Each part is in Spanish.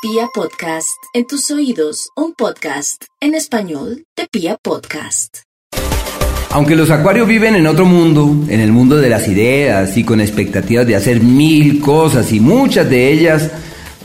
Pia Podcast, en tus oídos, un podcast en español de Pia Podcast. Aunque los acuarios viven en otro mundo, en el mundo de las ideas y con expectativas de hacer mil cosas y muchas de ellas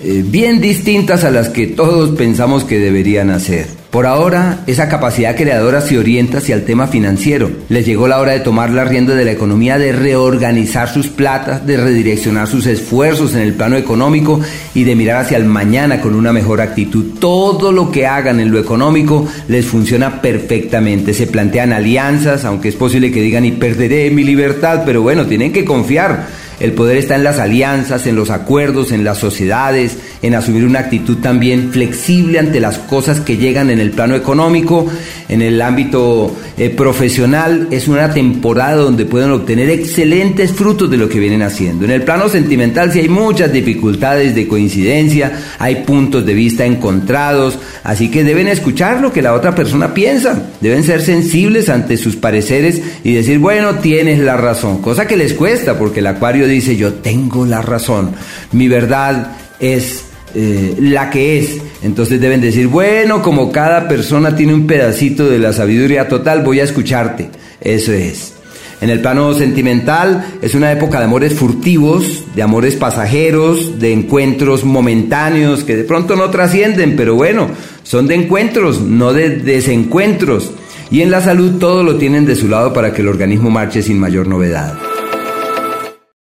eh, bien distintas a las que todos pensamos que deberían hacer. Por ahora, esa capacidad creadora se orienta hacia el tema financiero. Les llegó la hora de tomar la rienda de la economía, de reorganizar sus platas, de redireccionar sus esfuerzos en el plano económico y de mirar hacia el mañana con una mejor actitud. Todo lo que hagan en lo económico les funciona perfectamente. Se plantean alianzas, aunque es posible que digan y perderé mi libertad, pero bueno, tienen que confiar el poder está en las alianzas, en los acuerdos, en las sociedades, en asumir una actitud también flexible ante las cosas que llegan en el plano económico, en el ámbito eh, profesional. Es una temporada donde pueden obtener excelentes frutos de lo que vienen haciendo. En el plano sentimental sí hay muchas dificultades de coincidencia, hay puntos de vista encontrados, así que deben escuchar lo que la otra persona piensa, deben ser sensibles ante sus pareceres y decir, bueno, tienes la razón, cosa que les cuesta porque el acuario dice, yo tengo la razón, mi verdad es eh, la que es. Entonces deben decir, bueno, como cada persona tiene un pedacito de la sabiduría total, voy a escucharte. Eso es. En el plano sentimental es una época de amores furtivos, de amores pasajeros, de encuentros momentáneos que de pronto no trascienden, pero bueno, son de encuentros, no de desencuentros. Y en la salud todo lo tienen de su lado para que el organismo marche sin mayor novedad.